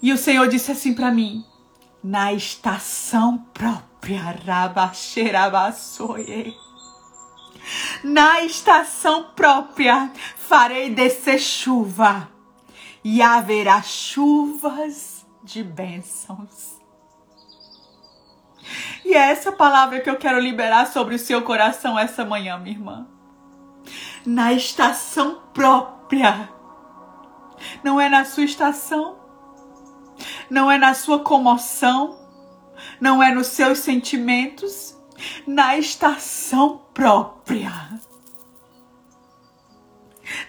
E o Senhor disse assim para mim: na estação própria, Rabaxerabassoye. Na estação própria farei descer chuva e haverá chuvas de bênçãos. E é essa palavra que eu quero liberar sobre o seu coração essa manhã, minha irmã. Na estação própria. Não é na sua estação, não é na sua comoção, não é nos seus sentimentos, na estação própria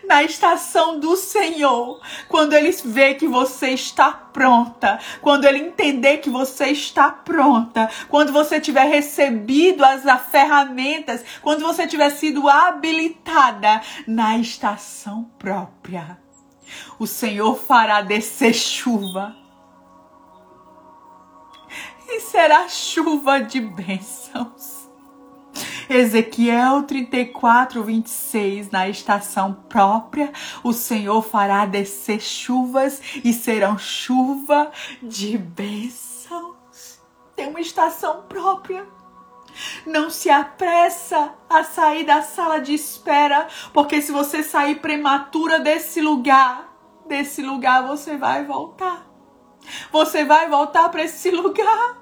na estação do Senhor, quando ele vê que você está pronta, quando ele entender que você está pronta, quando você tiver recebido as ferramentas, quando você tiver sido habilitada na estação própria, o Senhor fará descer chuva. E será chuva de bênçãos. Ezequiel 34, 26. Na estação própria, o Senhor fará descer chuvas e serão chuva de bênçãos. Tem uma estação própria. Não se apressa a sair da sala de espera, porque se você sair prematura desse lugar, desse lugar você vai voltar. Você vai voltar para esse lugar.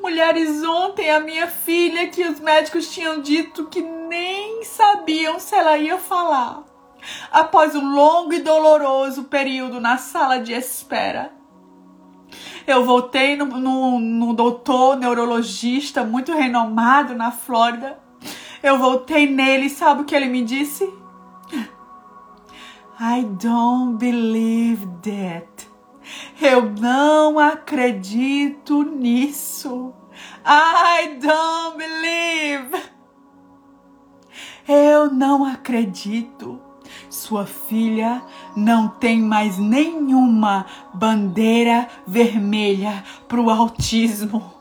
Mulheres, ontem a minha filha, que os médicos tinham dito que nem sabiam se ela ia falar. Após um longo e doloroso período na sala de espera, eu voltei no, no, no doutor neurologista muito renomado na Flórida. Eu voltei nele sabe o que ele me disse? I don't believe that. Eu não acredito nisso. I don't believe. Eu não acredito. Sua filha não tem mais nenhuma bandeira vermelha para o autismo.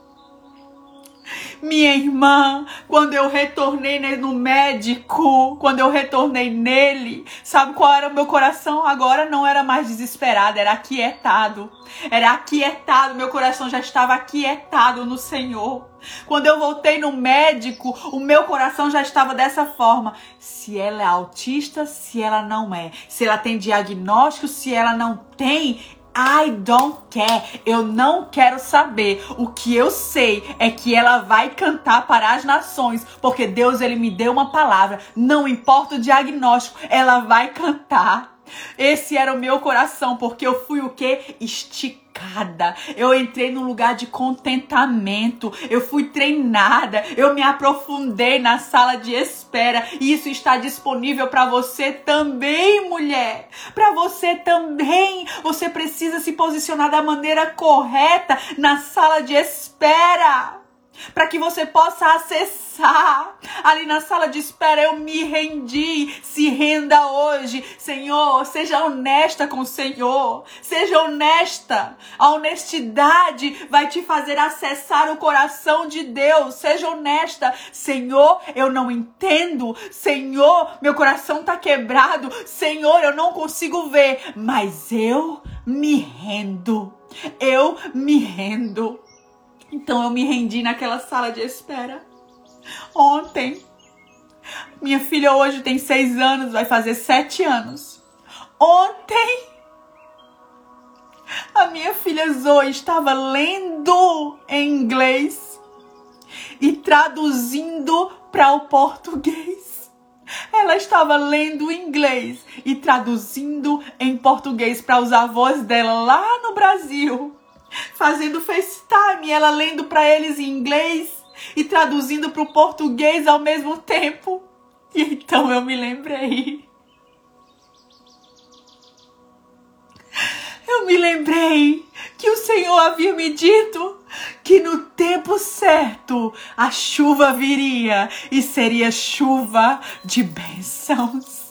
Minha irmã, quando eu retornei no médico, quando eu retornei nele, sabe qual era o meu coração? Agora não era mais desesperado, era aquietado. Era aquietado, meu coração já estava aquietado no Senhor. Quando eu voltei no médico, o meu coração já estava dessa forma. Se ela é autista, se ela não é. Se ela tem diagnóstico, se ela não tem, I don't care. Eu não quero saber. O que eu sei é que ela vai cantar para as nações, porque Deus ele me deu uma palavra. Não importa o diagnóstico, ela vai cantar. Esse era o meu coração, porque eu fui o que? Esticada. Eu entrei num lugar de contentamento. Eu fui treinada. Eu me aprofundei na sala de espera. E isso está disponível para você também, mulher. Para você também. Você precisa se posicionar da maneira correta na sala de espera para que você possa acessar. Ali na sala de espera eu me rendi. Se renda hoje, Senhor. Seja honesta com o Senhor. Seja honesta. A honestidade vai te fazer acessar o coração de Deus. Seja honesta. Senhor, eu não entendo. Senhor, meu coração está quebrado. Senhor, eu não consigo ver, mas eu me rendo. Eu me rendo. Então eu me rendi naquela sala de espera. Ontem, minha filha hoje tem seis anos, vai fazer sete anos. Ontem, a minha filha Zoe estava lendo em inglês e traduzindo para o português. Ela estava lendo em inglês e traduzindo em português para os avós dela lá no Brasil fazendo FaceTime, ela lendo para eles em inglês e traduzindo para o português ao mesmo tempo. E então eu me lembrei. Eu me lembrei que o Senhor havia me dito que no tempo certo a chuva viria e seria chuva de bênçãos.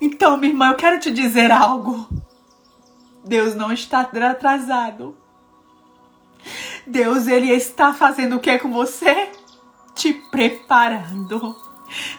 Então, minha irmã, eu quero te dizer algo. Deus não está atrasado. Deus, ele está fazendo o que com você? Te preparando.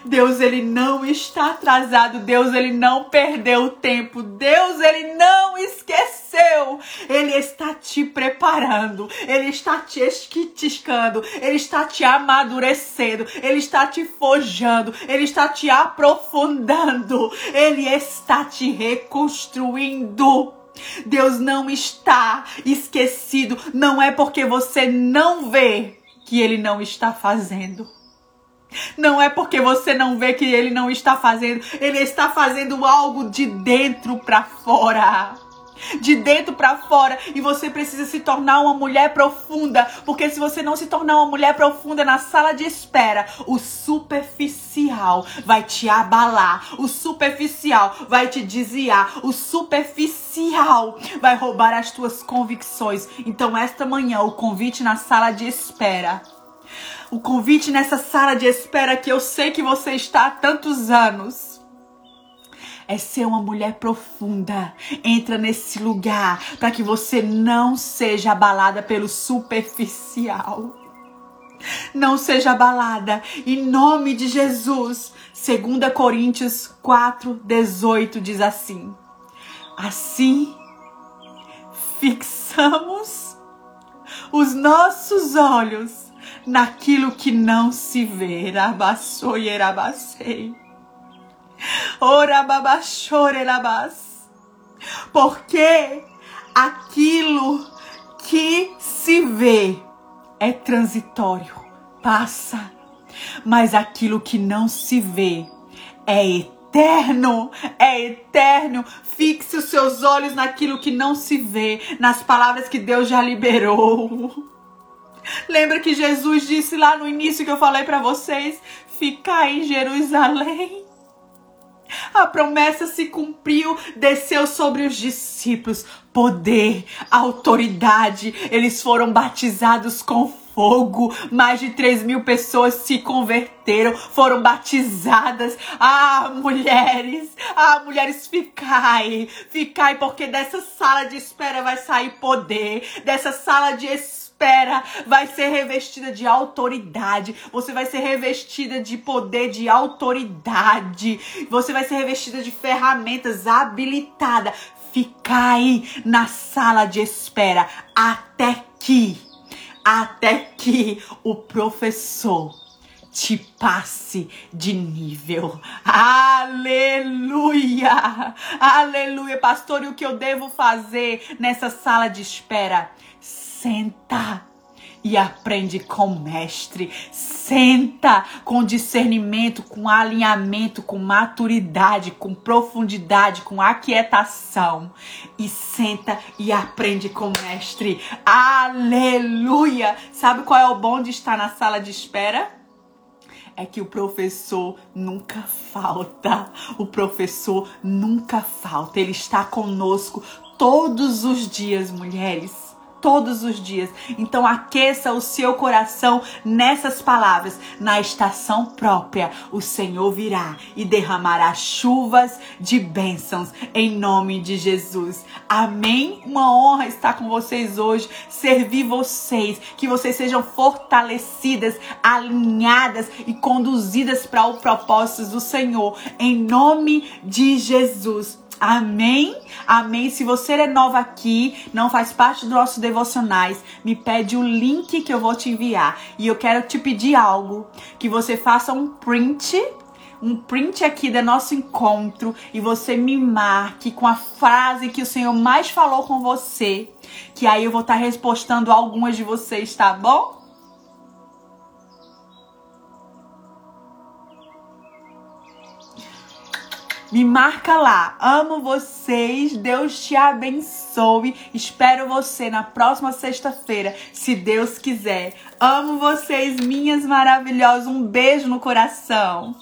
Deus, ele não está atrasado. Deus, ele não perdeu o tempo. Deus, ele não esqueceu. Ele está te preparando. Ele está te esquitiscando. Ele está te amadurecendo. Ele está te forjando. Ele está te aprofundando. Ele está te reconstruindo. Deus não está esquecido. Não é porque você não vê que ele não está fazendo. Não é porque você não vê que ele não está fazendo. Ele está fazendo algo de dentro para fora de dentro para fora. E você precisa se tornar uma mulher profunda, porque se você não se tornar uma mulher profunda na sala de espera, o superficial vai te abalar, o superficial vai te desviar, o superficial vai roubar as tuas convicções. Então esta manhã o convite na sala de espera. O convite nessa sala de espera que eu sei que você está há tantos anos é ser uma mulher profunda. Entra nesse lugar para que você não seja abalada pelo superficial. Não seja abalada. Em nome de Jesus. 2 Coríntios 4, 18 diz assim: Assim fixamos os nossos olhos naquilo que não se vê. Rabassou e erabacei. Ora babachorelabas. Porque aquilo que se vê é transitório, passa. Mas aquilo que não se vê é eterno, é eterno. Fixe os seus olhos naquilo que não se vê, nas palavras que Deus já liberou. Lembra que Jesus disse lá no início que eu falei para vocês: ficar em Jerusalém A promessa se cumpriu, desceu sobre os discípulos poder, autoridade. Eles foram batizados com fogo. Mais de 3 mil pessoas se converteram, foram batizadas. Ah, mulheres, ah, mulheres, ficai, ficai, porque dessa sala de espera vai sair poder, dessa sala de espera vai ser revestida de autoridade. Você vai ser revestida de poder, de autoridade. Você vai ser revestida de ferramentas habilitada. Ficai na sala de espera até que até que o professor te passe de nível. Aleluia! Aleluia, pastor, e o que eu devo fazer nessa sala de espera? Senta e aprende com o mestre. Senta com discernimento, com alinhamento, com maturidade, com profundidade, com aquietação. E senta e aprende com o mestre. Aleluia! Sabe qual é o bom de estar na sala de espera? É que o professor nunca falta. O professor nunca falta. Ele está conosco todos os dias, mulheres todos os dias. Então aqueça o seu coração nessas palavras. Na estação própria, o Senhor virá e derramará chuvas de bênçãos em nome de Jesus. Amém. Uma honra estar com vocês hoje, servir vocês, que vocês sejam fortalecidas, alinhadas e conduzidas para o propósito do Senhor em nome de Jesus. Amém? Amém. Se você é nova aqui, não faz parte dos nossos devocionais, me pede o link que eu vou te enviar. E eu quero te pedir algo: que você faça um print um print aqui do nosso encontro e você me marque com a frase que o Senhor mais falou com você, que aí eu vou estar tá respostando algumas de vocês, tá bom? Me marca lá. Amo vocês. Deus te abençoe. Espero você na próxima sexta-feira, se Deus quiser. Amo vocês, minhas maravilhosas. Um beijo no coração.